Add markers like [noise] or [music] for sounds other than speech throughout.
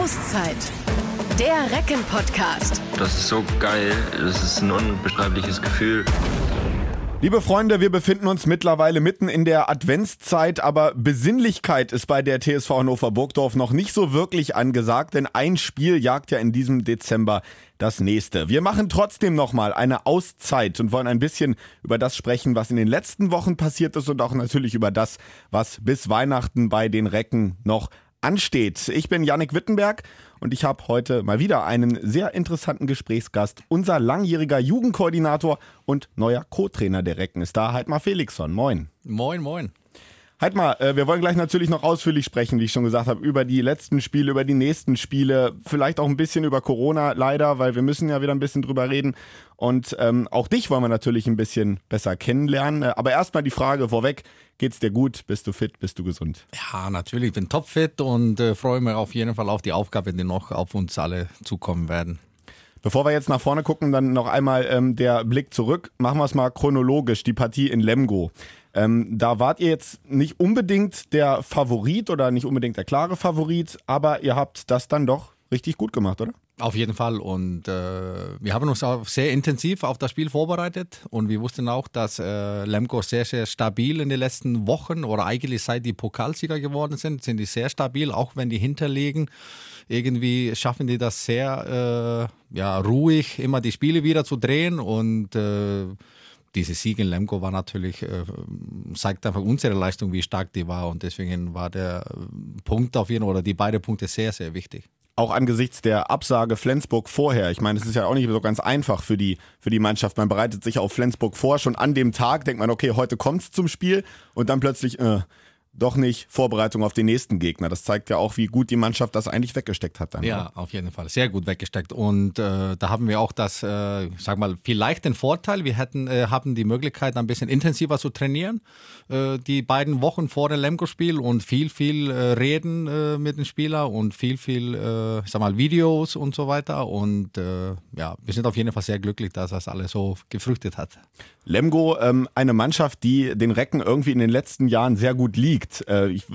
Auszeit. Der Recken-Podcast. Das ist so geil. Das ist ein unbeschreibliches Gefühl. Liebe Freunde, wir befinden uns mittlerweile mitten in der Adventszeit, aber Besinnlichkeit ist bei der TSV Hannover Burgdorf noch nicht so wirklich angesagt, denn ein Spiel jagt ja in diesem Dezember das nächste. Wir machen trotzdem nochmal eine Auszeit und wollen ein bisschen über das sprechen, was in den letzten Wochen passiert ist und auch natürlich über das, was bis Weihnachten bei den Recken noch ansteht. Ich bin Yannick Wittenberg und ich habe heute mal wieder einen sehr interessanten Gesprächsgast. Unser langjähriger Jugendkoordinator und neuer Co-Trainer der Recken ist da, Heidmar Felixson. Moin. Moin, moin. Heidmar, äh, wir wollen gleich natürlich noch ausführlich sprechen, wie ich schon gesagt habe, über die letzten Spiele, über die nächsten Spiele, vielleicht auch ein bisschen über Corona leider, weil wir müssen ja wieder ein bisschen drüber reden. Und ähm, auch dich wollen wir natürlich ein bisschen besser kennenlernen. Äh, aber erstmal die Frage vorweg, geht's dir gut? Bist du fit? Bist du gesund? Ja, natürlich, ich bin topfit und äh, freue mich auf jeden Fall auf die Aufgabe, die noch auf uns alle zukommen werden. Bevor wir jetzt nach vorne gucken, dann noch einmal ähm, der Blick zurück. Machen wir es mal chronologisch, die Partie in Lemgo. Ähm, da wart ihr jetzt nicht unbedingt der Favorit oder nicht unbedingt der klare Favorit, aber ihr habt das dann doch richtig gut gemacht, oder? Auf jeden Fall. Und äh, wir haben uns auch sehr intensiv auf das Spiel vorbereitet. Und wir wussten auch, dass äh, Lemgo sehr, sehr stabil in den letzten Wochen oder eigentlich seit die Pokalsieger geworden sind, sind die sehr stabil, auch wenn die hinterlegen. Irgendwie schaffen die das sehr äh, ja, ruhig, immer die Spiele wieder zu drehen. Und äh, diese Sieg in Lemgo war natürlich, äh, zeigt einfach unsere Leistung, wie stark die war. Und deswegen war der Punkt auf jeden Fall, oder die beiden Punkte sehr, sehr wichtig auch angesichts der Absage Flensburg vorher. Ich meine, es ist ja auch nicht so ganz einfach für die, für die Mannschaft. Man bereitet sich auf Flensburg vor. Schon an dem Tag denkt man, okay, heute kommt es zum Spiel. Und dann plötzlich, äh, doch nicht Vorbereitung auf den nächsten Gegner. Das zeigt ja auch, wie gut die Mannschaft das eigentlich weggesteckt hat. Dann, ja, oder? auf jeden Fall. Sehr gut weggesteckt. Und äh, da haben wir auch das, äh, sag mal, vielleicht den Vorteil, wir hätten, äh, haben die Möglichkeit, ein bisschen intensiver zu trainieren. Äh, die beiden Wochen vor dem Lemgo-Spiel und viel, viel äh, reden äh, mit den Spielern und viel, viel, äh, sag mal, Videos und so weiter. Und ja, wir sind auf jeden Fall sehr glücklich, dass das alles so gefrüchtet hat. Lemgo, ähm, eine Mannschaft, die den Recken irgendwie in den letzten Jahren sehr gut liegt. Äh, ich,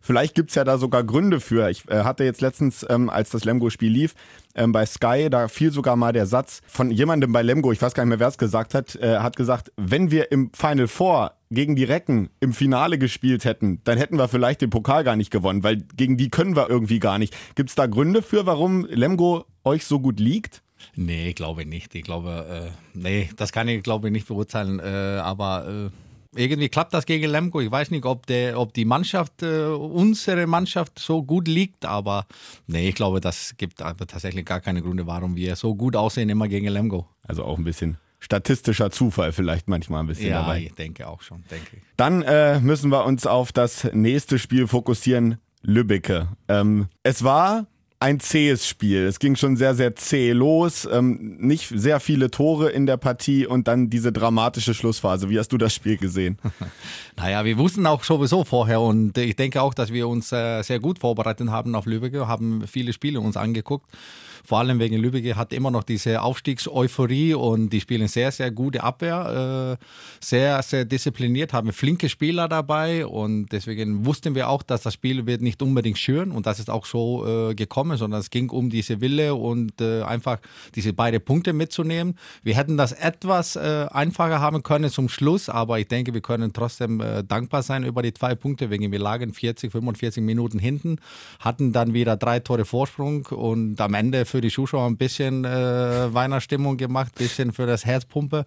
vielleicht gibt's ja da sogar Gründe für. Ich äh, hatte jetzt letztens, ähm, als das Lemgo-Spiel lief, ähm, bei Sky, da fiel sogar mal der Satz von jemandem bei Lemgo, ich weiß gar nicht mehr, wer es gesagt hat, äh, hat gesagt, wenn wir im Final Four gegen die Recken im Finale gespielt hätten, dann hätten wir vielleicht den Pokal gar nicht gewonnen, weil gegen die können wir irgendwie gar nicht. Gibt's da Gründe für, warum Lemgo euch so gut liegt? Nee, glaube ich nicht. Ich glaube, äh, nee, das kann ich glaube ich nicht beurteilen. Äh, aber äh, irgendwie klappt das gegen Lemgo. Ich weiß nicht, ob, der, ob die Mannschaft, äh, unsere Mannschaft so gut liegt, aber nee, ich glaube, das gibt tatsächlich gar keine Gründe, warum wir so gut aussehen immer gegen Lemgo. Also auch ein bisschen statistischer Zufall vielleicht manchmal ein bisschen ja, dabei. ich denke auch schon, denke ich. Dann äh, müssen wir uns auf das nächste Spiel fokussieren. Lübbecke. Ähm, es war ein zähes Spiel. Es ging schon sehr, sehr zäh los. Ähm, nicht sehr viele Tore in der Partie und dann diese dramatische Schlussphase. Wie hast du das Spiel gesehen? [laughs] naja, wir wussten auch sowieso vorher und ich denke auch, dass wir uns äh, sehr gut vorbereitet haben auf Lübeck, haben viele Spiele uns angeguckt vor allem wegen Lübeck hat immer noch diese Aufstiegseuphorie und die spielen sehr, sehr gute Abwehr, äh, sehr, sehr diszipliniert, haben flinke Spieler dabei und deswegen wussten wir auch, dass das Spiel wird nicht unbedingt schüren und das ist auch so äh, gekommen, sondern es ging um diese Wille und äh, einfach diese beiden Punkte mitzunehmen. Wir hätten das etwas äh, einfacher haben können zum Schluss, aber ich denke, wir können trotzdem äh, dankbar sein über die zwei Punkte, wegen wir lagen 40, 45 Minuten hinten, hatten dann wieder drei Tore Vorsprung und am Ende für die Zuschauer ein bisschen äh, Weihnachtsstimmung gemacht, ein bisschen für das Herzpumpe.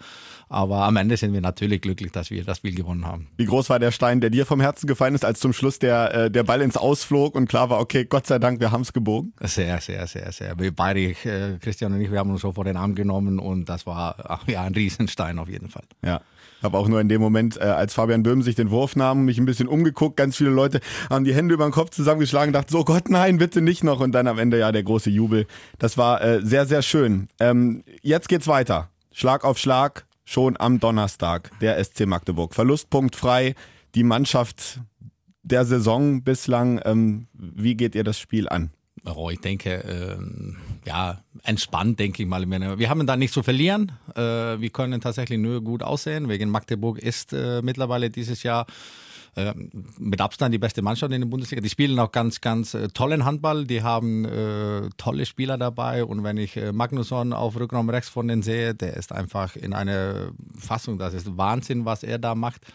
Aber am Ende sind wir natürlich glücklich, dass wir das Spiel gewonnen haben. Wie groß war der Stein, der dir vom Herzen gefallen ist, als zum Schluss der, äh, der Ball ins Ausflog und klar war, okay, Gott sei Dank, wir haben es gebogen? Sehr, sehr, sehr, sehr. Wir beide, äh, Christian und ich, wir haben uns so vor den Arm genommen und das war ach, ja, ein Riesenstein auf jeden Fall. Ja. Habe auch nur in dem Moment, äh, als Fabian Böhm sich den Wurf nahm, mich ein bisschen umgeguckt. Ganz viele Leute haben die Hände über den Kopf zusammengeschlagen, dachten so, Gott, nein, bitte nicht noch. Und dann am Ende ja der große Jubel. Das war äh, sehr, sehr schön. Ähm, jetzt geht's weiter. Schlag auf Schlag, schon am Donnerstag, der SC Magdeburg. Verlustpunkt frei. Die Mannschaft der Saison bislang. Ähm, wie geht ihr das Spiel an? Oh, ich denke, ähm, ja, entspannt, denke ich mal. Wir haben da nichts zu verlieren. Äh, wir können tatsächlich nur gut aussehen. Wegen Magdeburg ist äh, mittlerweile dieses Jahr äh, mit Abstand die beste Mannschaft in der Bundesliga. Die spielen auch ganz, ganz tollen Handball. Die haben äh, tolle Spieler dabei. Und wenn ich Magnusson auf Rückraum rechts von denen sehe, der ist einfach in einer Fassung. Das ist Wahnsinn, was er da macht.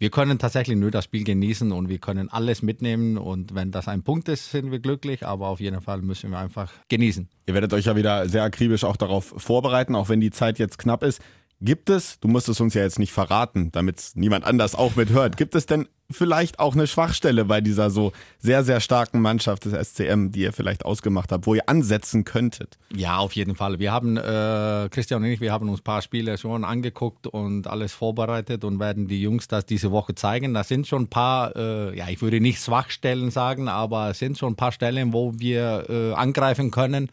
Wir können tatsächlich nur das Spiel genießen und wir können alles mitnehmen. Und wenn das ein Punkt ist, sind wir glücklich. Aber auf jeden Fall müssen wir einfach genießen. Ihr werdet euch ja wieder sehr akribisch auch darauf vorbereiten, auch wenn die Zeit jetzt knapp ist. Gibt es, du musst es uns ja jetzt nicht verraten, damit niemand anders auch mithört, gibt es denn vielleicht auch eine Schwachstelle bei dieser so sehr, sehr starken Mannschaft des SCM, die ihr vielleicht ausgemacht habt, wo ihr ansetzen könntet? Ja, auf jeden Fall. Wir haben, äh, Christian und ich, wir haben uns ein paar Spiele schon angeguckt und alles vorbereitet und werden die Jungs das diese Woche zeigen. Da sind schon ein paar, äh, ja, ich würde nicht Schwachstellen sagen, aber es sind schon ein paar Stellen, wo wir äh, angreifen können.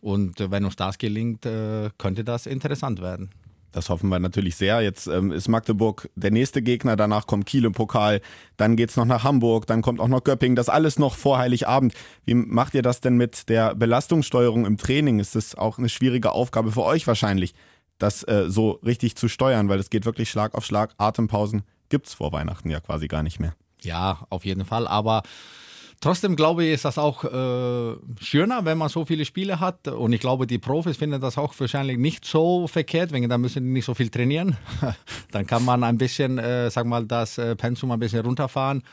Und wenn uns das gelingt, äh, könnte das interessant werden. Das hoffen wir natürlich sehr. Jetzt ähm, ist Magdeburg der nächste Gegner, danach kommt Kiel im Pokal, dann geht es noch nach Hamburg, dann kommt auch noch Göppingen. Das alles noch vor Heiligabend. Wie macht ihr das denn mit der Belastungssteuerung im Training? Ist das auch eine schwierige Aufgabe für euch wahrscheinlich, das äh, so richtig zu steuern, weil es geht wirklich Schlag auf Schlag. Atempausen gibt es vor Weihnachten ja quasi gar nicht mehr. Ja, auf jeden Fall. Aber Trotzdem glaube ich, ist das auch äh, schöner, wenn man so viele Spiele hat. Und ich glaube, die Profis finden das auch wahrscheinlich nicht so verkehrt, wegen da müssen die nicht so viel trainieren. [laughs] Dann kann man ein bisschen, äh, sag mal, das äh, Pensum ein bisschen runterfahren.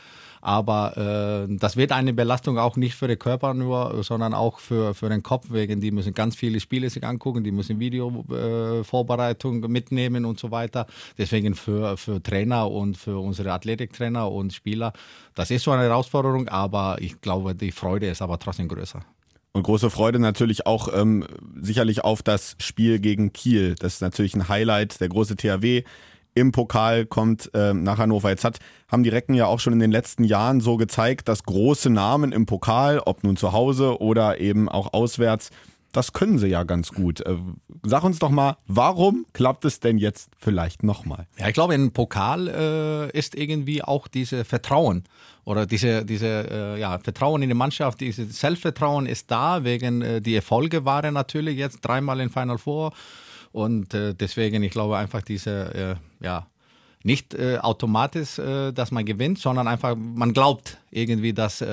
Aber äh, das wird eine Belastung auch nicht für den Körper nur, sondern auch für, für den Kopf, wegen die müssen ganz viele Spiele sich angucken, die müssen Videovorbereitung äh, mitnehmen und so weiter. Deswegen für, für Trainer und für unsere Athletiktrainer und Spieler, das ist so eine Herausforderung, aber ich glaube, die Freude ist aber trotzdem größer. Und große Freude natürlich auch ähm, sicherlich auf das Spiel gegen Kiel. Das ist natürlich ein Highlight, der große THW im Pokal kommt äh, nach Hannover. Jetzt hat, haben die Recken ja auch schon in den letzten Jahren so gezeigt, dass große Namen im Pokal, ob nun zu Hause oder eben auch auswärts, das können sie ja ganz gut. Äh, sag uns doch mal, warum klappt es denn jetzt vielleicht nochmal? Ja, ich glaube, im Pokal äh, ist irgendwie auch dieses Vertrauen oder diese, diese äh, ja, Vertrauen in die Mannschaft, dieses Selbstvertrauen ist da, wegen äh, die Erfolge waren natürlich jetzt dreimal in Final Four und äh, deswegen, ich glaube einfach diese, äh, ja, nicht äh, automatisch, äh, dass man gewinnt, sondern einfach, man glaubt irgendwie, dass äh,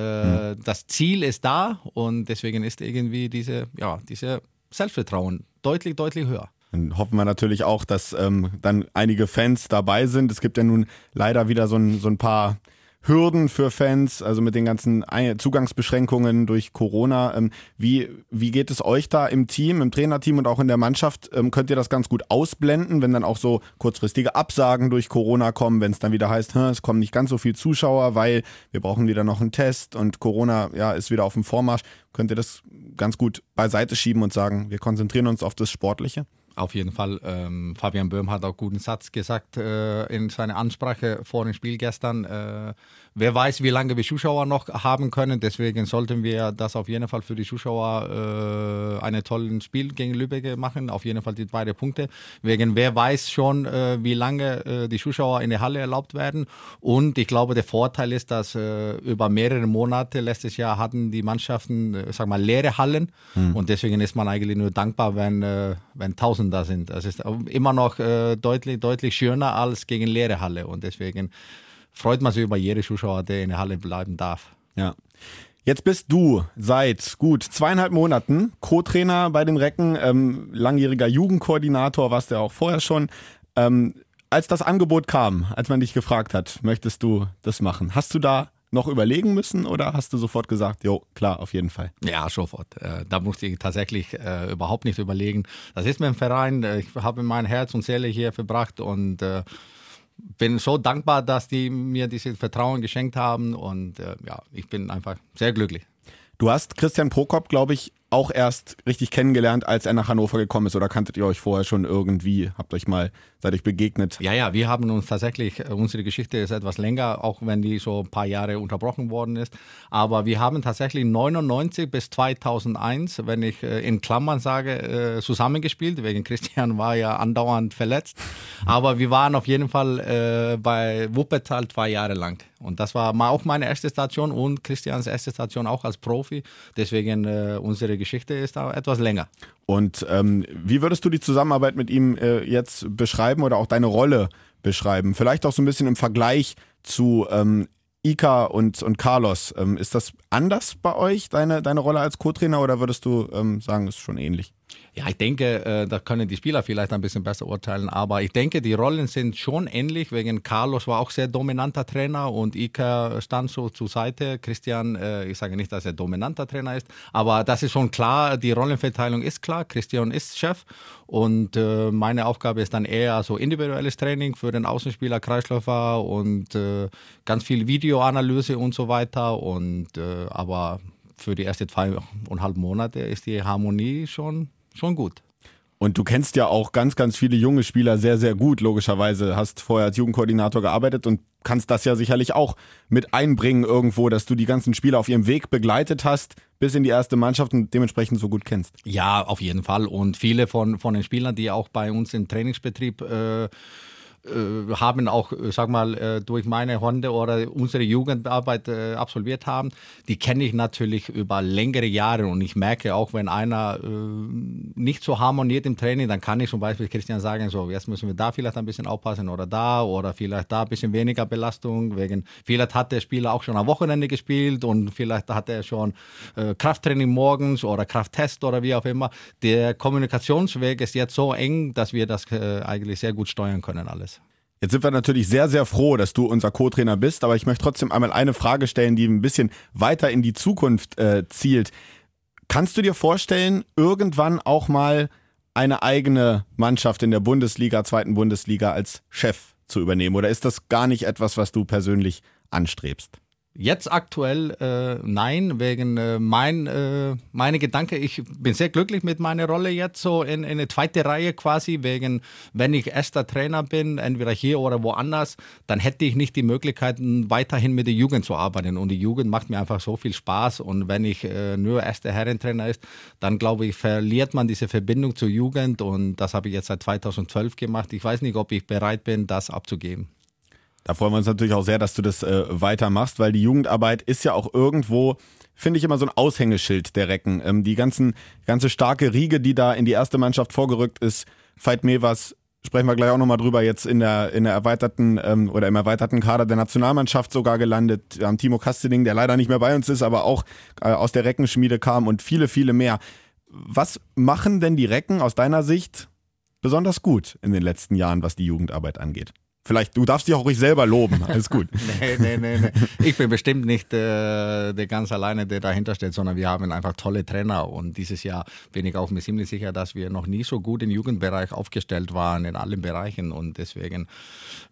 mhm. das Ziel ist da und deswegen ist irgendwie diese, ja, diese Selbstvertrauen deutlich, deutlich höher. Dann hoffen wir natürlich auch, dass ähm, dann einige Fans dabei sind. Es gibt ja nun leider wieder so ein, so ein paar Hürden für Fans, also mit den ganzen Zugangsbeschränkungen durch Corona. Ähm, wie, wie geht es euch da im Team, im Trainerteam und auch in der Mannschaft? Ähm, könnt ihr das ganz gut ausblenden, wenn dann auch so kurzfristige Absagen durch Corona kommen, wenn es dann wieder heißt, es kommen nicht ganz so viele Zuschauer, weil wir brauchen wieder noch einen Test und Corona ja, ist wieder auf dem Vormarsch. Könnt ihr das ganz gut beiseite schieben und sagen, wir konzentrieren uns auf das Sportliche? Auf jeden Fall. Ähm, Fabian Böhm hat auch guten Satz gesagt äh, in seiner Ansprache vor dem Spiel gestern. Äh, wer weiß, wie lange wir Zuschauer noch haben können. Deswegen sollten wir das auf jeden Fall für die Zuschauer äh, einen tollen Spiel gegen Lübeck machen. Auf jeden Fall die beiden Punkte. Wegen wer weiß schon, äh, wie lange äh, die Zuschauer in der Halle erlaubt werden. Und ich glaube, der Vorteil ist, dass äh, über mehrere Monate letztes Jahr hatten die Mannschaften, äh, sag mal, leere Hallen. Mhm. Und deswegen ist man eigentlich nur dankbar, wenn, äh, wenn tausend da sind. Das ist immer noch äh, deutlich, deutlich schöner als gegen leere Halle. Und deswegen freut man sich über jede Zuschauer, der in der Halle bleiben darf. Ja. Jetzt bist du seit gut zweieinhalb Monaten Co-Trainer bei den Recken, ähm, langjähriger Jugendkoordinator, warst du ja auch vorher schon. Ähm, als das Angebot kam, als man dich gefragt hat, möchtest du das machen, hast du da noch überlegen müssen oder hast du sofort gesagt, jo, klar, auf jeden Fall? Ja, sofort. Äh, da musste ich tatsächlich äh, überhaupt nicht überlegen. Das ist mein Verein, äh, ich habe mein Herz und Seele hier verbracht und äh, bin so dankbar, dass die mir dieses Vertrauen geschenkt haben und äh, ja, ich bin einfach sehr glücklich. Du hast Christian Prokop, glaube ich, auch erst richtig kennengelernt, als er nach Hannover gekommen ist? Oder kanntet ihr euch vorher schon irgendwie? Habt euch mal, seid euch begegnet? Ja, ja, wir haben uns tatsächlich, äh, unsere Geschichte ist etwas länger, auch wenn die so ein paar Jahre unterbrochen worden ist. Aber wir haben tatsächlich 99 bis 2001, wenn ich äh, in Klammern sage, äh, zusammengespielt. Wegen Christian war ja andauernd verletzt. Aber wir waren auf jeden Fall bei Wuppertal zwei Jahre lang. Und das war auch meine erste Station und Christians erste Station auch als Profi. Deswegen unsere Geschichte ist aber etwas länger. Und ähm, wie würdest du die Zusammenarbeit mit ihm äh, jetzt beschreiben oder auch deine Rolle beschreiben? Vielleicht auch so ein bisschen im Vergleich zu ähm, Ika und, und Carlos. Ähm, ist das anders bei euch, deine, deine Rolle als Co-Trainer, oder würdest du ähm, sagen, ist schon ähnlich? Ja, ich denke, äh, da können die Spieler vielleicht ein bisschen besser urteilen, aber ich denke, die Rollen sind schon ähnlich, wegen Carlos war auch sehr dominanter Trainer und Ika stand so zur Seite. Christian, äh, ich sage nicht, dass er dominanter Trainer ist, aber das ist schon klar, die Rollenverteilung ist klar. Christian ist Chef und äh, meine Aufgabe ist dann eher so individuelles Training für den Außenspieler, Kreisläufer und ganz viel Videoanalyse und so weiter und aber für die ersten zweieinhalb Monate ist die Harmonie schon schon gut. Und du kennst ja auch ganz, ganz viele junge Spieler sehr, sehr gut, logischerweise. Hast vorher als Jugendkoordinator gearbeitet und kannst das ja sicherlich auch mit einbringen irgendwo, dass du die ganzen Spieler auf ihrem Weg begleitet hast bis in die erste Mannschaft und dementsprechend so gut kennst. Ja, auf jeden Fall. Und viele von, von den Spielern, die auch bei uns im Trainingsbetrieb äh, äh, haben auch, äh, sag mal, äh, durch meine Hunde oder unsere Jugendarbeit absolviert haben, die kenne ich natürlich über längere Jahre und ich merke auch, wenn einer nicht so harmoniert im Training, dann kann ich zum Beispiel Christian sagen, so jetzt müssen wir da vielleicht ein bisschen aufpassen oder da oder vielleicht da ein bisschen weniger Belastung, wegen vielleicht hat der Spieler auch schon am Wochenende gespielt und vielleicht hat er schon Krafttraining morgens oder Krafttest oder wie auch immer. Der Kommunikationsweg ist jetzt so eng, dass wir das eigentlich sehr gut steuern können alles. Jetzt sind wir natürlich sehr, sehr froh, dass du unser Co-Trainer bist, aber ich möchte trotzdem einmal eine Frage stellen, die ein bisschen weiter in die Zukunft äh, zielt. Kannst du dir vorstellen, irgendwann auch mal eine eigene Mannschaft in der Bundesliga, zweiten Bundesliga als Chef zu übernehmen? Oder ist das gar nicht etwas, was du persönlich anstrebst? Jetzt aktuell äh, nein, wegen äh, mein, äh, meine Gedanke, ich bin sehr glücklich mit meiner Rolle jetzt so in, in eine zweite Reihe quasi, wegen wenn ich erster Trainer bin, entweder hier oder woanders, dann hätte ich nicht die Möglichkeiten weiterhin mit der Jugend zu arbeiten und die Jugend macht mir einfach so viel Spaß und wenn ich äh, nur erster Herrentrainer ist, dann glaube ich, verliert man diese Verbindung zur Jugend und das habe ich jetzt seit 2012 gemacht. Ich weiß nicht, ob ich bereit bin, das abzugeben. Da freuen wir uns natürlich auch sehr, dass du das äh, weitermachst, weil die Jugendarbeit ist ja auch irgendwo, finde ich immer so ein Aushängeschild der Recken. Ähm, die ganzen, ganze starke Riege, die da in die erste Mannschaft vorgerückt ist, Veit Mevers, sprechen wir gleich auch nochmal drüber, jetzt in der, in der erweiterten ähm, oder im erweiterten Kader der Nationalmannschaft sogar gelandet. Wir haben Timo Kastening, der leider nicht mehr bei uns ist, aber auch äh, aus der Reckenschmiede kam und viele, viele mehr. Was machen denn die Recken aus deiner Sicht besonders gut in den letzten Jahren, was die Jugendarbeit angeht? Vielleicht, du darfst dich auch ruhig selber loben. [laughs] Alles gut. nee, nee, nee, nee. Ich bin bestimmt nicht äh, der ganz alleine, der dahinter steht, sondern wir haben einfach tolle Trainer. Und dieses Jahr bin ich auch mir ziemlich sicher, dass wir noch nie so gut im Jugendbereich aufgestellt waren, in allen Bereichen. Und deswegen,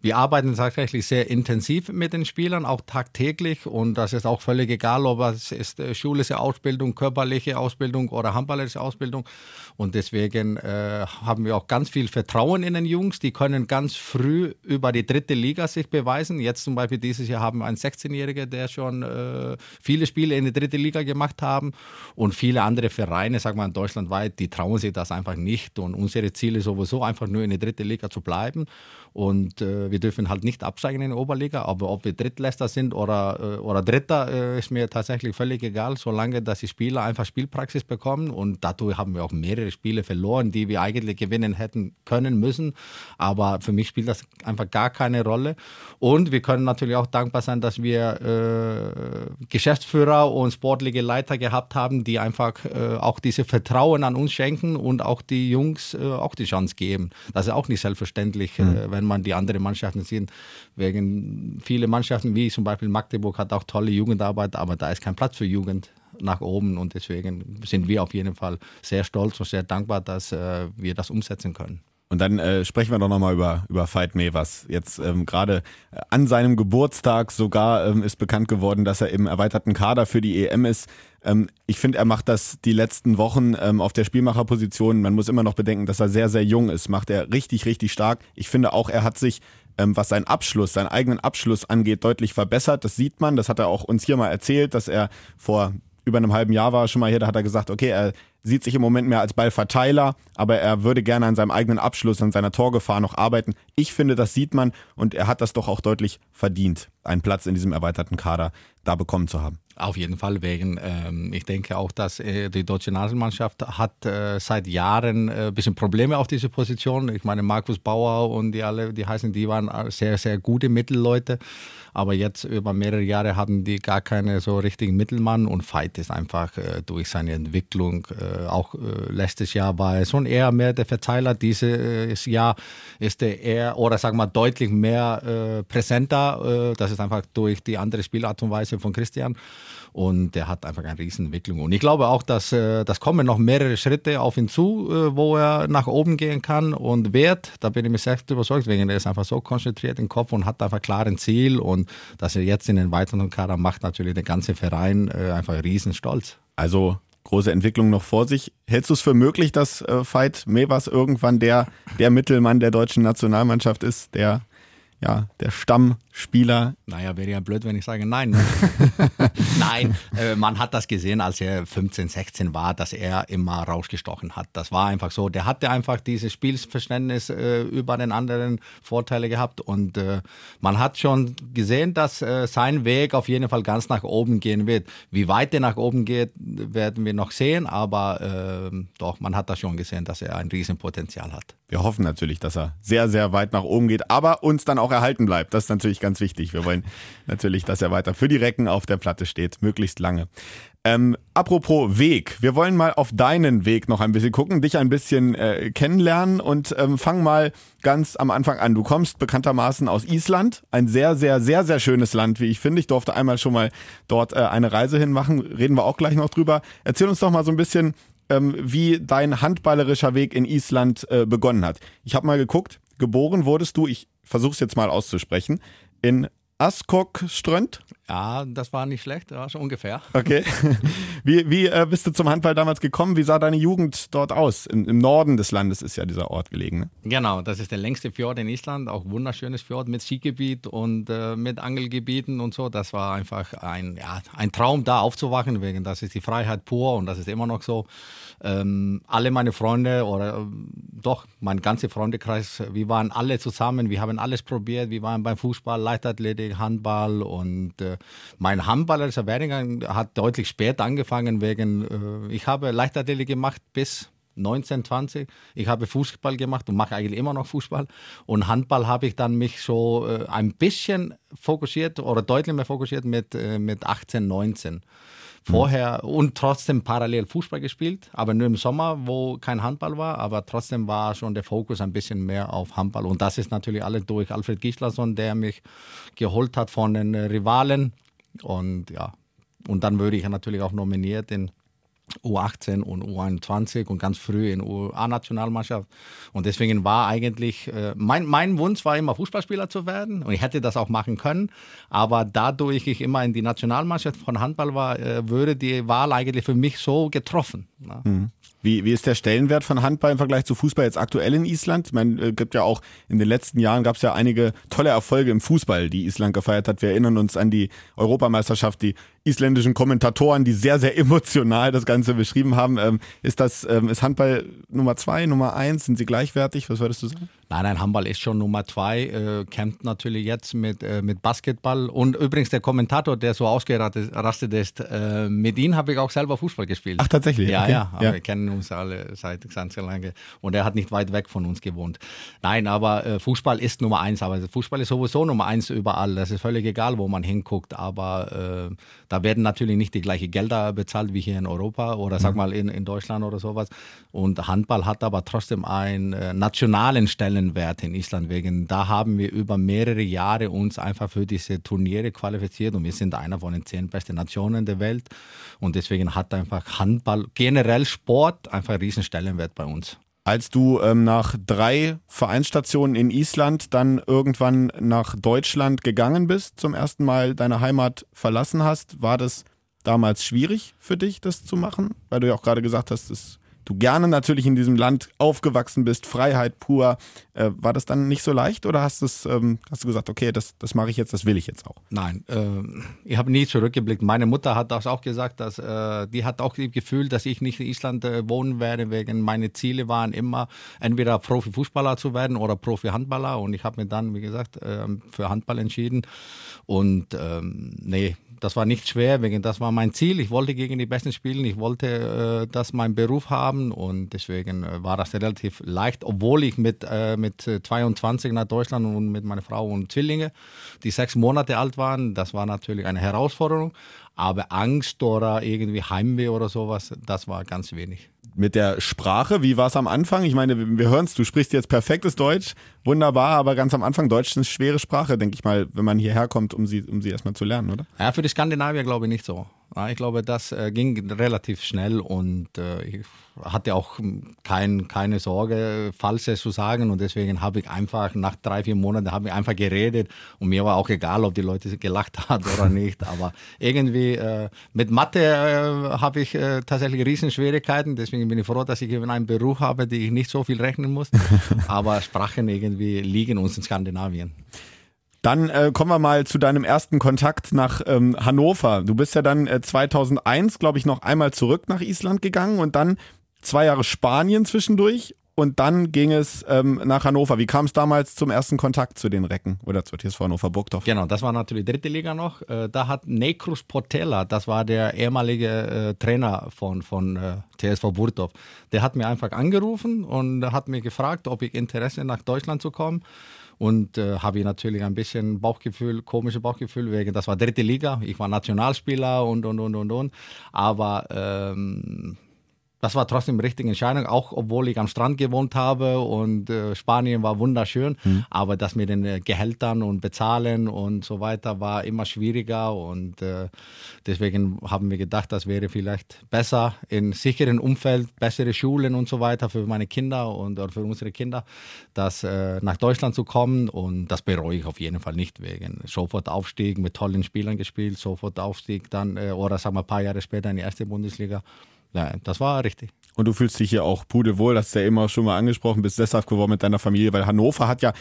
wir arbeiten tatsächlich sehr intensiv mit den Spielern, auch tagtäglich. Und das ist auch völlig egal, ob es ist äh, schulische Ausbildung, körperliche Ausbildung oder handballerische Ausbildung. Und deswegen äh, haben wir auch ganz viel Vertrauen in den Jungs. Die können ganz früh über über die dritte Liga sich beweisen. Jetzt zum Beispiel dieses Jahr haben wir einen 16-Jährigen, der schon äh, viele Spiele in der dritte Liga gemacht haben. Und viele andere Vereine, sagen wir deutschlandweit, die trauen sich das einfach nicht. Und unsere Ziel ist sowieso einfach nur in der dritte Liga zu bleiben und äh, wir dürfen halt nicht absteigen in die Oberliga, aber ob wir Drittläster sind oder, äh, oder Dritter, äh, ist mir tatsächlich völlig egal, solange dass die Spieler einfach Spielpraxis bekommen und dadurch haben wir auch mehrere Spiele verloren, die wir eigentlich gewinnen hätten können müssen, aber für mich spielt das einfach gar keine Rolle. Und wir können natürlich auch dankbar sein, dass wir äh, Geschäftsführer und sportliche Leiter gehabt haben, die einfach äh, auch diese Vertrauen an uns schenken und auch die Jungs äh, auch die Chance geben. Das ist auch nicht selbstverständlich, mhm. wenn man die anderen Mannschaften sieht. Wegen viele Mannschaften, wie zum Beispiel Magdeburg, hat auch tolle Jugendarbeit, aber da ist kein Platz für Jugend nach oben und deswegen sind wir auf jeden Fall sehr stolz und sehr dankbar, dass äh, wir das umsetzen können. Und dann äh, sprechen wir doch nochmal über, über Veit Mevers. Jetzt ähm, gerade äh, an seinem Geburtstag sogar ähm, ist bekannt geworden, dass er im erweiterten Kader für die EM ist. Ähm, ich finde, er macht das die letzten Wochen ähm, auf der Spielmacherposition. Man muss immer noch bedenken, dass er sehr, sehr jung ist. Macht er richtig, richtig stark. Ich finde auch, er hat sich ähm, was seinen Abschluss, seinen eigenen Abschluss angeht, deutlich verbessert. Das sieht man. Das hat er auch uns hier mal erzählt, dass er vor über einem halben Jahr war schon mal hier, da hat er gesagt, okay, er sieht sich im Moment mehr als Ballverteiler, aber er würde gerne an seinem eigenen Abschluss, an seiner Torgefahr noch arbeiten. Ich finde, das sieht man und er hat das doch auch deutlich verdient, einen Platz in diesem erweiterten Kader da bekommen zu haben. Auf jeden Fall wegen, ähm, ich denke auch, dass äh, die deutsche Nationalmannschaft hat äh, seit Jahren äh, ein bisschen Probleme auf diese Position. Ich meine, Markus Bauer und die alle, die heißen, die waren sehr, sehr gute Mittelleute. Aber jetzt über mehrere Jahre hatten die gar keine so richtigen Mittelmann und Veit ist einfach äh, durch seine Entwicklung, äh, auch äh, letztes Jahr war er schon eher mehr der Verteiler. Dieses Jahr ist er eher, oder sagen wir deutlich mehr äh, präsenter. Äh, das ist einfach durch die andere Spielart und Weise von Christian und der hat einfach eine Riesenentwicklung. Und ich glaube auch, dass äh, das kommen noch mehrere Schritte auf ihn zu, äh, wo er nach oben gehen kann und wird. Da bin ich mir selbst überzeugt, wegen er ist einfach so konzentriert im Kopf und hat einfach klar ein Ziel und dass er jetzt in den weiteren Kader macht, natürlich den ganzen Verein äh, einfach Riesenstolz. Also große Entwicklung noch vor sich. Hältst du es für möglich, dass äh, Veit Mevas irgendwann der, der Mittelmann der deutschen Nationalmannschaft ist, der ja, der Stammspieler. Naja, wäre ja blöd, wenn ich sage nein. Ne? [laughs] nein, äh, man hat das gesehen, als er 15, 16 war, dass er immer rausgestochen hat. Das war einfach so. Der hatte einfach dieses Spielverständnis äh, über den anderen Vorteile gehabt und äh, man hat schon gesehen, dass äh, sein Weg auf jeden Fall ganz nach oben gehen wird. Wie weit der nach oben geht, werden wir noch sehen, aber ähm, doch, man hat das schon gesehen, dass er ein Riesenpotenzial hat. Wir hoffen natürlich, dass er sehr, sehr weit nach oben geht, aber uns dann auch erhalten bleibt. Das ist natürlich ganz wichtig. Wir wollen [laughs] natürlich, dass er weiter für die Recken auf der Platte steht, möglichst lange. Ähm, apropos Weg, wir wollen mal auf deinen Weg noch ein bisschen gucken, dich ein bisschen äh, kennenlernen und ähm, fang mal ganz am Anfang an. Du kommst bekanntermaßen aus Island, ein sehr, sehr, sehr, sehr schönes Land, wie ich finde. Ich durfte einmal schon mal dort äh, eine Reise hinmachen, reden wir auch gleich noch drüber. Erzähl uns doch mal so ein bisschen, ähm, wie dein handballerischer Weg in Island äh, begonnen hat. Ich habe mal geguckt, geboren wurdest du, ich versuche es jetzt mal auszusprechen, in Askok-Strönd? Ja, das war nicht schlecht, ja, so ungefähr. Okay. [laughs] Wie, wie äh, bist du zum Handball damals gekommen? Wie sah deine Jugend dort aus? Im, Im, Norden des Landes ist ja dieser Ort gelegen. Ne? Genau, das ist der längste Fjord in Island, auch wunderschönes Fjord mit Skigebiet und äh, mit Angelgebieten und so. Das war einfach ein, ja, ein Traum, da aufzuwachen, wegen das ist die Freiheit pur und das ist immer noch so. Ähm, alle meine Freunde oder äh, doch mein ganzer Freundekreis, wir waren alle zusammen, wir haben alles probiert, wir waren beim Fußball, Leichtathletik, Handball und äh, mein handballerischer Werdegang hat deutlich später angefangen, wegen, äh, ich habe Leichtathletik gemacht bis 19, 20. Ich habe Fußball gemacht und mache eigentlich immer noch Fußball. Und Handball habe ich dann mich so äh, ein bisschen fokussiert oder deutlich mehr fokussiert mit, äh, mit 18, 19 vorher und trotzdem parallel Fußball gespielt, aber nur im Sommer, wo kein Handball war, aber trotzdem war schon der Fokus ein bisschen mehr auf Handball. Und das ist natürlich alles durch Alfred Gislason, der mich geholt hat von den Rivalen. Und ja, und dann würde ich natürlich auch nominiert in U18 und U21 und ganz früh in U-A-Nationalmannschaft. Und deswegen war eigentlich, äh, mein, mein Wunsch war immer Fußballspieler zu werden und ich hätte das auch machen können. Aber dadurch ich immer in die Nationalmannschaft von Handball war, äh, würde die Wahl eigentlich für mich so getroffen. Ne? Mhm. Wie, wie ist der Stellenwert von Handball im Vergleich zu Fußball jetzt aktuell in Island? Ich meine, es gibt ja auch in den letzten Jahren gab es ja einige tolle Erfolge im Fußball, die Island gefeiert hat. Wir erinnern uns an die Europameisterschaft, die isländischen Kommentatoren, die sehr, sehr [laughs] emotional das Ganze beschrieben haben. Ähm, ist das, ähm, ist Handball Nummer zwei, Nummer eins? Sind sie gleichwertig? Was würdest du sagen? Nein, nein, Handball ist schon Nummer zwei, äh, kämpft natürlich jetzt mit, äh, mit Basketball. Und übrigens der Kommentator, der so ausgerastet ist, äh, mit ihm habe ich auch selber Fußball gespielt. Ach, tatsächlich? Ja, okay. ja, ja. wir kennen uns alle seit ganz lange. Und er hat nicht weit weg von uns gewohnt. Nein, aber äh, Fußball ist Nummer eins. Aber Fußball ist sowieso Nummer eins überall. Das ist völlig egal, wo man hinguckt. Aber äh, da werden natürlich nicht die gleichen Gelder bezahlt wie hier in Europa oder sag mhm. mal in, in Deutschland oder sowas. Und Handball hat aber trotzdem einen äh, nationalen Stellenwert in Island wegen. Da haben wir über mehrere Jahre uns einfach für diese Turniere qualifiziert und wir sind einer von den zehn besten Nationen der Welt. Und deswegen hat einfach Handball, generell Sport, einfach einen riesen Stellenwert bei uns. Als du ähm, nach drei Vereinsstationen in Island dann irgendwann nach Deutschland gegangen bist, zum ersten Mal deine Heimat verlassen hast, war das damals schwierig für dich, das zu machen? Weil du ja auch gerade gesagt hast, es du gerne natürlich in diesem Land aufgewachsen bist, Freiheit pur. Äh, war das dann nicht so leicht oder hast, das, ähm, hast du gesagt, okay, das, das mache ich jetzt, das will ich jetzt auch? Nein, äh, ich habe nie zurückgeblickt. Meine Mutter hat das auch gesagt, dass äh, die hat auch das Gefühl, dass ich nicht in Island äh, wohnen werde, wegen meine Ziele waren immer entweder Profifußballer zu werden oder Profi-Handballer und ich habe mir dann, wie gesagt, ähm, für Handball entschieden und ähm, nee, das war nicht schwer, wegen das war mein Ziel. Ich wollte gegen die Besten spielen, ich wollte äh, das mein Beruf haben und deswegen äh, war das relativ leicht, obwohl ich mit, äh, mit 22 nach Deutschland und mit meiner Frau und Zwillinge, die sechs Monate alt waren, das war natürlich eine Herausforderung, aber Angst oder irgendwie Heimweh oder sowas, das war ganz wenig mit der Sprache, wie war es am Anfang? Ich meine, wir hören es, du sprichst jetzt perfektes Deutsch, wunderbar, aber ganz am Anfang, Deutsch ist eine schwere Sprache, denke ich mal, wenn man hierher kommt, um sie, um sie erstmal zu lernen, oder? Ja, für die Skandinavier glaube ich nicht so. Ich glaube, das äh, ging relativ schnell und äh, ich hatte auch kein, keine Sorge, Falsches zu sagen. Und deswegen habe ich einfach nach drei, vier Monaten habe ich einfach geredet und mir war auch egal, ob die Leute [laughs] gelacht haben oder nicht, aber irgendwie äh, mit Mathe habe ich tatsächlich Riesenschwierigkeiten, deswegen bin ich froh, dass ich einen Beruf habe, die ich nicht so viel rechnen muss, [laughs] aber Sprachen irgendwie liegen uns in Skandinavien. Dann äh, kommen wir mal zu deinem ersten Kontakt nach ähm, Hannover. Du bist ja dann äh, 2001, glaube ich, noch einmal zurück nach Island gegangen und dann zwei Jahre Spanien zwischendurch und dann ging es ähm, nach Hannover. Wie kam es damals zum ersten Kontakt zu den Recken oder zur TSV Hannover Burgdorf? Genau, das war natürlich dritte Liga noch. Äh, da hat Nekrus Portela, das war der ehemalige äh, Trainer von, von äh, TSV Burgdorf, der hat mir einfach angerufen und hat mir gefragt, ob ich Interesse nach Deutschland zu kommen und äh, habe ich natürlich ein bisschen Bauchgefühl, komisches Bauchgefühl, wegen das war dritte Liga, ich war Nationalspieler und und und und und. Aber ähm, das war trotzdem die richtige Entscheidung, auch obwohl ich am Strand gewohnt habe und äh, Spanien war wunderschön, mhm. aber das mit den äh, Gehältern und Bezahlen und so weiter war immer schwieriger und äh, deswegen haben wir gedacht, das wäre vielleicht besser in sicheren Umfeld, bessere Schulen und so weiter für meine Kinder und für unsere Kinder, das äh, nach Deutschland zu kommen. Und das bereue ich auf jeden Fall nicht wegen sofort Aufstieg mit tollen Spielern gespielt, sofort Aufstieg dann äh, oder sagen wir ein paar Jahre später in die erste Bundesliga ja, das war richtig. Und du fühlst dich hier auch pudelwohl, das ist ja immer schon mal angesprochen, bist sesshaft geworden mit deiner Familie, weil Hannover hat ja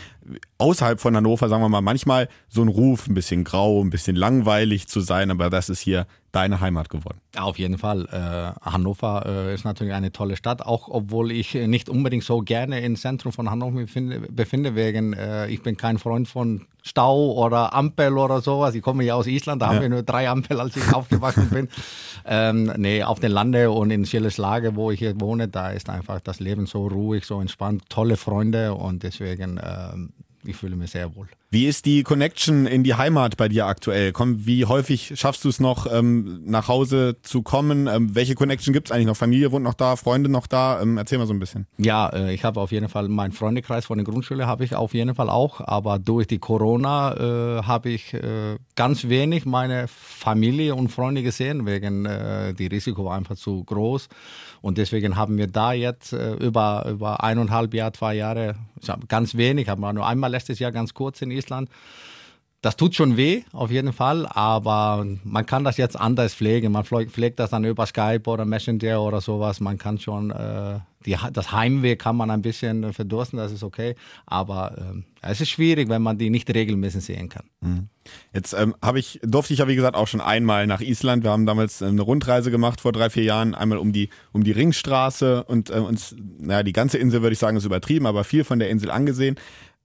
außerhalb von Hannover, sagen wir mal, manchmal so einen Ruf, ein bisschen grau, ein bisschen langweilig zu sein, aber das ist hier deine Heimat geworden. Auf jeden Fall. Äh, Hannover äh, ist natürlich eine tolle Stadt, auch obwohl ich nicht unbedingt so gerne im Zentrum von Hannover befinde, befinde wegen äh, ich bin kein Freund von Stau oder Ampel oder sowas. Ich komme ja aus Island, da ja. haben wir nur drei Ampel, als ich aufgewachsen bin. [laughs] Ähm, nee, auf den Lande und in Schilles Lage, wo ich hier wohne, da ist einfach das Leben so ruhig, so entspannt, tolle Freunde und deswegen ähm, ich fühle mich sehr wohl. Wie ist die Connection in die Heimat bei dir aktuell? Komm, wie häufig schaffst du es noch, ähm, nach Hause zu kommen? Ähm, welche Connection gibt es eigentlich noch? Familie wohnt noch da, Freunde noch da? Ähm, erzähl mal so ein bisschen. Ja, äh, ich habe auf jeden Fall meinen Freundekreis von der Grundschule habe ich auf jeden Fall auch, aber durch die Corona äh, habe ich äh, ganz wenig meine Familie und Freunde gesehen, wegen äh, die Risiko war einfach zu groß und deswegen haben wir da jetzt äh, über über eineinhalb Jahre, zwei Jahre ganz wenig, haben wir nur einmal letztes Jahr ganz kurz in Island. Das tut schon weh, auf jeden Fall, aber man kann das jetzt anders pflegen. Man pflegt das dann über Skype oder Messenger oder sowas. Man kann schon, äh, die, das Heimweh kann man ein bisschen verdursten, das ist okay. Aber äh, es ist schwierig, wenn man die nicht regelmäßig sehen kann. Mhm. Jetzt ähm, ich, durfte ich ja wie gesagt auch schon einmal nach Island. Wir haben damals eine Rundreise gemacht vor drei, vier Jahren, einmal um die, um die Ringstraße und äh, uns, naja, die ganze Insel würde ich sagen, ist übertrieben, aber viel von der Insel angesehen.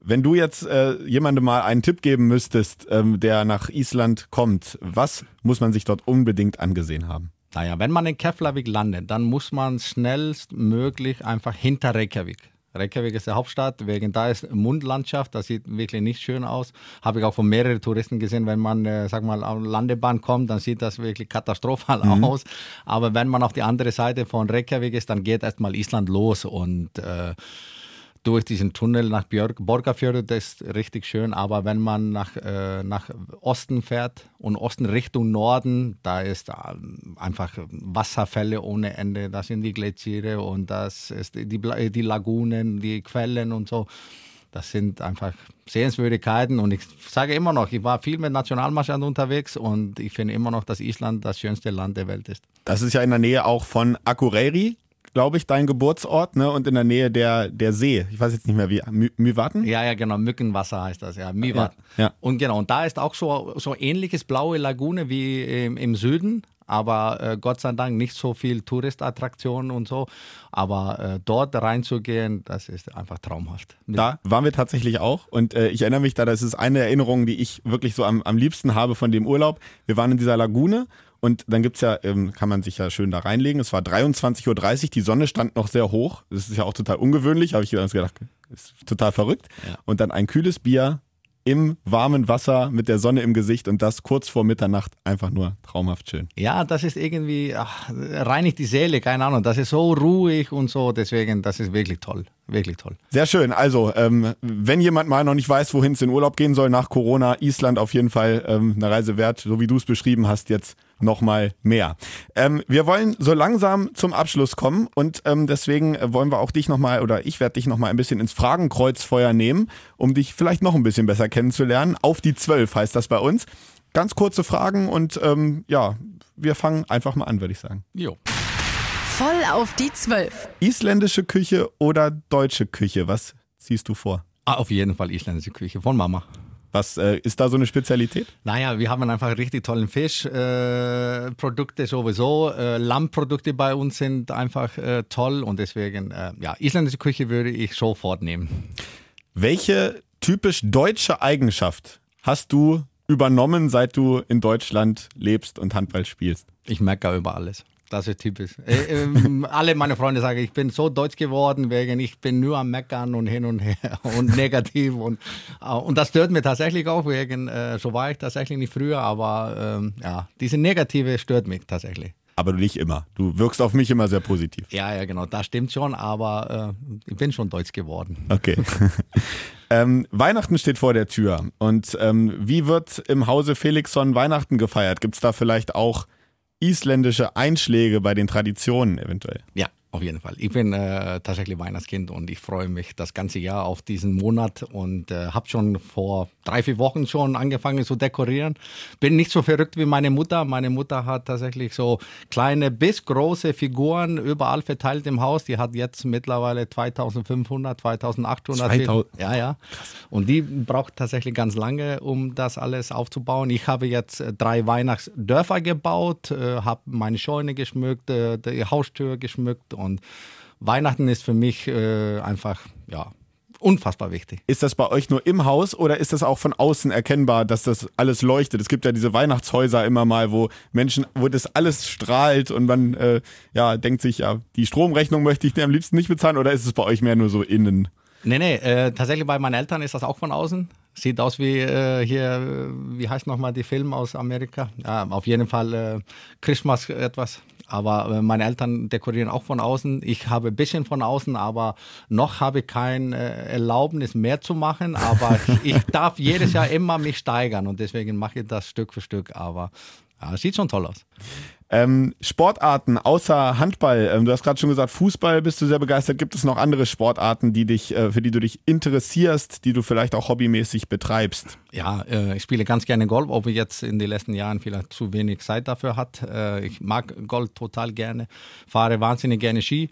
Wenn du jetzt äh, jemandem mal einen Tipp geben müsstest, ähm, der nach Island kommt, was muss man sich dort unbedingt angesehen haben? Naja, wenn man in Keflavik landet, dann muss man schnellstmöglich einfach hinter Reykjavik. Reykjavik ist die Hauptstadt, wegen da ist Mundlandschaft, das sieht wirklich nicht schön aus. Habe ich auch von mehreren Touristen gesehen, wenn man, äh, sag mal, auf Landebahn kommt, dann sieht das wirklich katastrophal mhm. aus. Aber wenn man auf die andere Seite von Reykjavik ist, dann geht erstmal Island los und äh, durch diesen Tunnel nach Björk, Borgafjörde, das ist richtig schön, aber wenn man nach, äh, nach Osten fährt und Osten Richtung Norden, da ist äh, einfach Wasserfälle ohne Ende, das sind die Gletschiere und das ist die, die Lagunen, die Quellen und so. Das sind einfach Sehenswürdigkeiten und ich sage immer noch, ich war viel mit Nationalmannschaften unterwegs und ich finde immer noch, dass Island das schönste Land der Welt ist. Das ist ja in der Nähe auch von Akureyri, glaube ich, dein Geburtsort, ne? Und in der Nähe der, der See. Ich weiß jetzt nicht mehr wie. Mywaten? Ja, ja, genau. Mückenwasser heißt das, ja. Mywaten. Ja, ja. Und genau, und da ist auch so, so ähnliches blaue Lagune wie im, im Süden. aber äh, Gott sei Dank nicht so viel Touristattraktionen und so. Aber äh, dort reinzugehen, das ist einfach traumhaft. Da waren wir tatsächlich auch und äh, ich erinnere mich da, das ist eine Erinnerung, die ich wirklich so am, am liebsten habe von dem Urlaub. Wir waren in dieser Lagune und dann gibt es ja, ähm, kann man sich ja schön da reinlegen. Es war 23.30 Uhr, die Sonne stand noch sehr hoch. Das ist ja auch total ungewöhnlich, habe ich gedacht, ist total verrückt. Ja. Und dann ein kühles Bier im warmen Wasser mit der Sonne im Gesicht und das kurz vor Mitternacht einfach nur traumhaft schön. Ja, das ist irgendwie, ach, reinigt die Seele, keine Ahnung. Das ist so ruhig und so, deswegen, das ist wirklich toll. Wirklich toll. Sehr schön. Also, ähm, wenn jemand mal noch nicht weiß, wohin es in Urlaub gehen soll nach Corona, Island auf jeden Fall ähm, eine Reise wert, so wie du es beschrieben hast, jetzt nochmal mehr. Ähm, wir wollen so langsam zum Abschluss kommen und ähm, deswegen wollen wir auch dich nochmal oder ich werde dich nochmal ein bisschen ins Fragenkreuzfeuer nehmen, um dich vielleicht noch ein bisschen besser kennenzulernen. Auf die zwölf heißt das bei uns. Ganz kurze Fragen und ähm, ja, wir fangen einfach mal an, würde ich sagen. Jo. Voll auf die zwölf. Isländische Küche oder deutsche Küche? Was ziehst du vor? Ah, auf jeden Fall isländische Küche von Mama. Was äh, ist da so eine Spezialität? Naja, wir haben einfach richtig tollen Fisch. Äh, Produkte sowieso. Äh, Lammprodukte bei uns sind einfach äh, toll und deswegen, äh, ja, isländische Küche würde ich sofort nehmen. Welche typisch deutsche Eigenschaft hast du übernommen, seit du in Deutschland lebst und Handball spielst? Ich merke über alles. Das ist typisch. Äh, äh, [laughs] alle meine Freunde sagen, ich bin so deutsch geworden, wegen ich bin nur am Meckern und hin und her [laughs] und negativ. Und, äh, und das stört mir tatsächlich auch, wegen, äh, so war ich tatsächlich nicht früher, aber ähm, ja, diese Negative stört mich tatsächlich. Aber du nicht immer. Du wirkst auf mich immer sehr positiv. Ja, ja, genau, das stimmt schon, aber äh, ich bin schon deutsch geworden. Okay. [laughs] ähm, Weihnachten steht vor der Tür. Und ähm, wie wird im Hause Felixson Weihnachten gefeiert? Gibt es da vielleicht auch isländische Einschläge bei den Traditionen eventuell. Ja, auf jeden Fall. Ich bin äh, tatsächlich Weihnachtskind und ich freue mich das ganze Jahr auf diesen Monat und äh, habe schon vor drei, vier Wochen schon angefangen zu dekorieren. Bin nicht so verrückt wie meine Mutter. Meine Mutter hat tatsächlich so kleine bis große Figuren überall verteilt im Haus. Die hat jetzt mittlerweile 2500, 2800. 2000. Ja, ja. Und die braucht tatsächlich ganz lange, um das alles aufzubauen. Ich habe jetzt äh, drei Weihnachtsdörfer gebaut, äh, habe meine Scheune geschmückt, äh, die Haustür geschmückt und Weihnachten ist für mich äh, einfach, ja, unfassbar wichtig. Ist das bei euch nur im Haus oder ist das auch von außen erkennbar, dass das alles leuchtet? Es gibt ja diese Weihnachtshäuser immer mal, wo Menschen, wo das alles strahlt und man äh, ja denkt sich, ja, die Stromrechnung möchte ich dir am liebsten nicht bezahlen oder ist es bei euch mehr nur so innen? Nee, nee, äh, tatsächlich bei meinen Eltern ist das auch von außen. Sieht aus wie äh, hier, wie heißt nochmal die Film aus Amerika? Ja, auf jeden Fall äh, Christmas etwas. Aber äh, meine Eltern dekorieren auch von außen. Ich habe ein bisschen von außen, aber noch habe ich kein äh, Erlaubnis mehr zu machen. Aber [laughs] ich darf jedes Jahr immer mich steigern und deswegen mache ich das Stück für Stück. Aber ja, sieht schon toll aus. Ähm, Sportarten außer Handball, ähm, du hast gerade schon gesagt, Fußball bist du sehr begeistert. Gibt es noch andere Sportarten, die dich, äh, für die du dich interessierst, die du vielleicht auch hobbymäßig betreibst? Ja, äh, ich spiele ganz gerne Golf, ob ich jetzt in den letzten Jahren vielleicht zu wenig Zeit dafür hat. Äh, ich mag Golf total gerne, fahre wahnsinnig gerne Ski,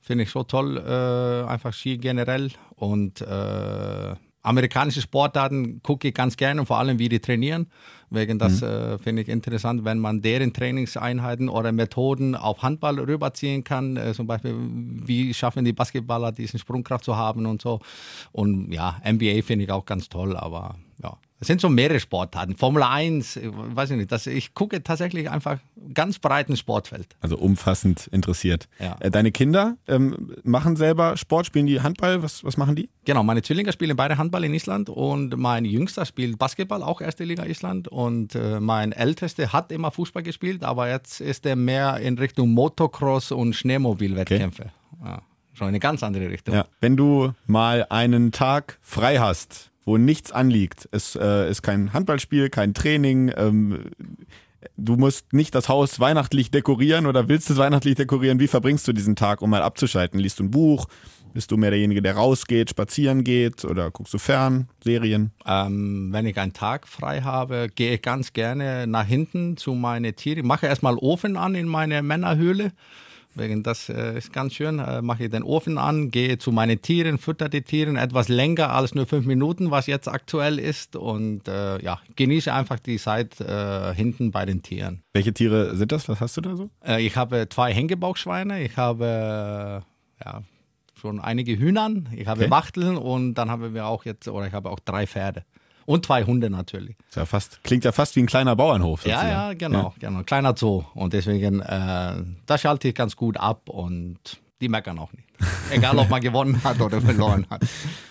finde ich so toll, äh, einfach Ski generell und äh, amerikanische Sportarten gucke ich ganz gerne, vor allem wie die trainieren. Wegen das mhm. äh, finde ich interessant, wenn man deren Trainingseinheiten oder Methoden auf Handball rüberziehen kann. Äh, zum Beispiel, wie schaffen die Basketballer diesen Sprungkraft zu haben und so. Und ja, NBA finde ich auch ganz toll, aber ja, es sind so mehrere Sportarten. Formel 1, weiß ich nicht. Das, ich gucke tatsächlich einfach ganz breiten Sportfeld. Also umfassend interessiert. Ja. Äh, deine Kinder ähm, machen selber Sport, spielen die Handball? Was, was machen die? Genau, meine Zwillinge spielen beide Handball in Island und mein Jüngster spielt Basketball, auch erste Liga Island. Und äh, mein Ältester hat immer Fußball gespielt, aber jetzt ist er mehr in Richtung Motocross und Schneemobilwettkämpfe. Okay. Ja, schon eine ganz andere Richtung. Ja. Wenn du mal einen Tag frei hast, wo nichts anliegt. Es äh, ist kein Handballspiel, kein Training. Ähm, du musst nicht das Haus weihnachtlich dekorieren oder willst es weihnachtlich dekorieren. Wie verbringst du diesen Tag, um mal abzuschalten? Liest du ein Buch? Bist du mehr derjenige, der rausgeht, spazieren geht oder guckst du fern, Serien? Ähm, wenn ich einen Tag frei habe, gehe ich ganz gerne nach hinten zu meinen Tieren. Mache erstmal Ofen an in meine Männerhöhle Wegen das äh, ist ganz schön. Äh, Mache ich den Ofen an, gehe zu meinen Tieren, fütter die Tiere etwas länger als nur fünf Minuten, was jetzt aktuell ist. Und äh, ja, genieße einfach die Zeit äh, hinten bei den Tieren. Welche Tiere sind das? Was hast du da so? Äh, ich habe zwei Hängebauchschweine. Ich habe äh, ja, schon einige Hühnern. Ich habe Okay. Wachteln und dann haben wir auch jetzt, oder ich habe auch drei Pferde. Und zwei Hunde natürlich. Ist ja fast, klingt ja fast wie ein kleiner Bauernhof. Ja, sozusagen. ja, genau, genau. Kleiner Zoo. Und deswegen, äh, das schalte ich ganz gut ab und die meckern auch nicht. Egal, ob man [laughs] gewonnen hat oder verloren hat.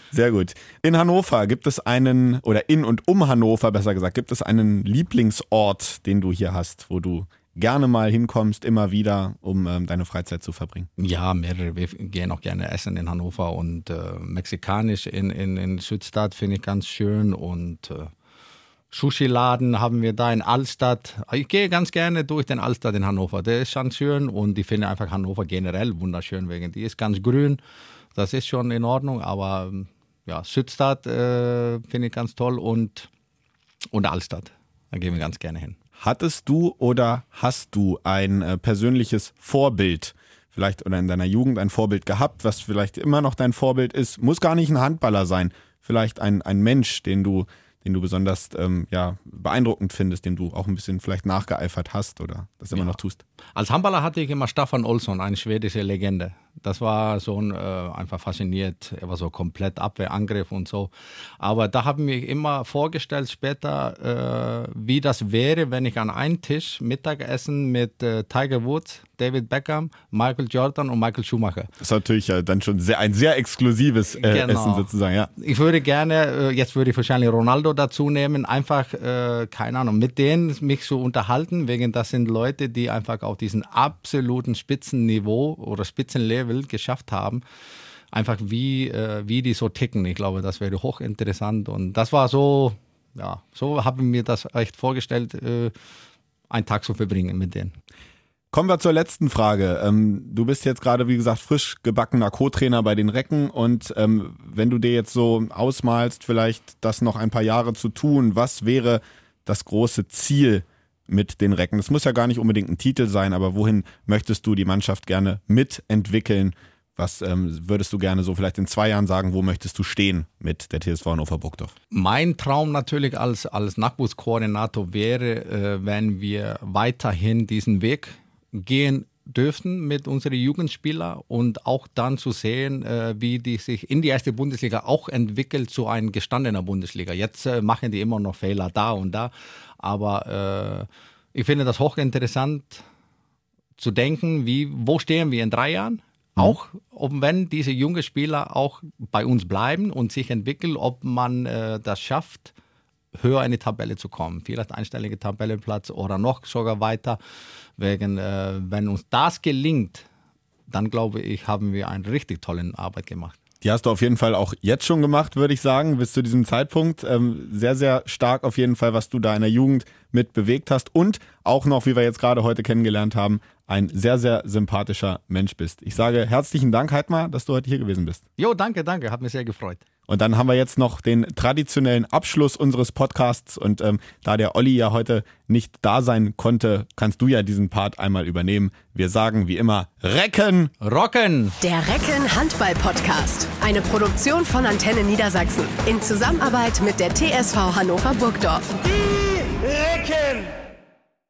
Sehr gut. In Hannover gibt es einen, oder in und um Hannover besser gesagt, gibt es einen Lieblingsort, den du hier hast, wo du gerne mal hinkommst, immer wieder, um ähm, deine Freizeit zu verbringen. Ja, mehrere. Wir gehen auch gerne essen in Hannover und äh, mexikanisch in, in, in Südstadt finde ich ganz schön und äh, Sushi-Laden haben wir da in Altstadt. Ich gehe ganz gerne durch den Altstadt in Hannover. Der ist schon schön und ich finde einfach Hannover generell wunderschön, wegen die ist ganz grün. Das ist schon in Ordnung, aber ja, Südstadt äh, finde ich ganz toll und, und Altstadt. Da gehen wir ganz gerne hin. Hattest du oder hast du ein äh, persönliches Vorbild, vielleicht oder in deiner Jugend ein Vorbild gehabt, was vielleicht immer noch dein Vorbild ist? Muss gar nicht ein Handballer sein, vielleicht ein, ein Mensch, den du, den du besonders ähm, ja, beeindruckend findest, dem du auch ein bisschen vielleicht nachgeeifert hast oder das immer Ja. noch tust. Als Handballer hatte ich immer Staffan Olsson, eine schwedische Legende. Das war so ein, äh, einfach fasziniert. Er war so komplett Abwehrangriff und so. Aber da habe ich mir immer vorgestellt später, äh, wie das wäre, wenn ich an einen Tisch Mittagessen mit äh, Tiger Woods, David Beckham, Michael Jordan und Michael Schumacher. Das ist natürlich äh, dann schon sehr, ein sehr exklusives äh, Genau. Essen sozusagen, ja. Ich würde gerne, äh, jetzt würde ich wahrscheinlich Ronaldo dazu nehmen, einfach, äh, keine Ahnung, mit denen mich zu unterhalten, wegen das sind Leute, die einfach auf diesen absoluten Spitzenniveau oder Spitzenlevel geschafft haben. Einfach wie, äh, wie die so ticken. Ich glaube, das wäre hochinteressant. Und das war so, ja, so habe ich mir das echt vorgestellt, äh, einen Tag zu verbringen mit denen. Kommen wir zur letzten Frage. Ähm, du bist jetzt gerade, wie gesagt, frisch gebackener Co-Trainer bei den Recken und ähm, wenn du dir jetzt so ausmalst, vielleicht das noch ein paar Jahre zu tun, was wäre das große Ziel mit den Recken? Das muss ja gar nicht unbedingt ein Titel sein, aber wohin möchtest du die Mannschaft gerne mitentwickeln? Was ähm, würdest du gerne so vielleicht in zwei Jahren sagen, wo möchtest du stehen mit der TSV Hannover Burgdorf? Mein Traum natürlich als, als Nachwuchskoordinator wäre, äh, wenn wir weiterhin diesen Weg gehen dürften mit unseren Jugendspielern und auch dann zu sehen, äh, wie die sich in die erste Bundesliga auch entwickelt zu einer gestandener Bundesliga. Jetzt äh, machen die immer noch Fehler da und da, aber äh, ich finde das hochinteressant zu denken, wie, wo stehen wir in drei Jahren? Auch ob wenn diese jungen Spieler auch bei uns bleiben und sich entwickeln, ob man äh, das schafft, höher in die Tabelle zu kommen. Vielleicht einstellige Tabellenplatz oder noch sogar weiter. Wegen, äh, wenn uns das gelingt, dann glaube ich, haben wir eine richtig tolle Arbeit gemacht. Die hast du auf jeden Fall auch jetzt schon gemacht, würde ich sagen, bis zu diesem Zeitpunkt. Ähm, sehr, sehr stark auf jeden Fall, was du da in der Jugend mit bewegt hast und auch noch, wie wir jetzt gerade heute kennengelernt haben, ein sehr, sehr sympathischer Mensch bist. Ich sage herzlichen Dank, Heidmar, dass du heute hier gewesen bist. Jo, danke, danke, hat mich sehr gefreut. Und dann haben wir jetzt noch den traditionellen Abschluss unseres Podcasts. Und ähm, da der Olli ja heute nicht da sein konnte, kannst du ja diesen Part einmal übernehmen. Wir sagen wie immer Recken! Rocken! Der Recken Handball Podcast. Eine Produktion von Antenne Niedersachsen. In Zusammenarbeit mit der TSV Hannover Burgdorf. Die Recken!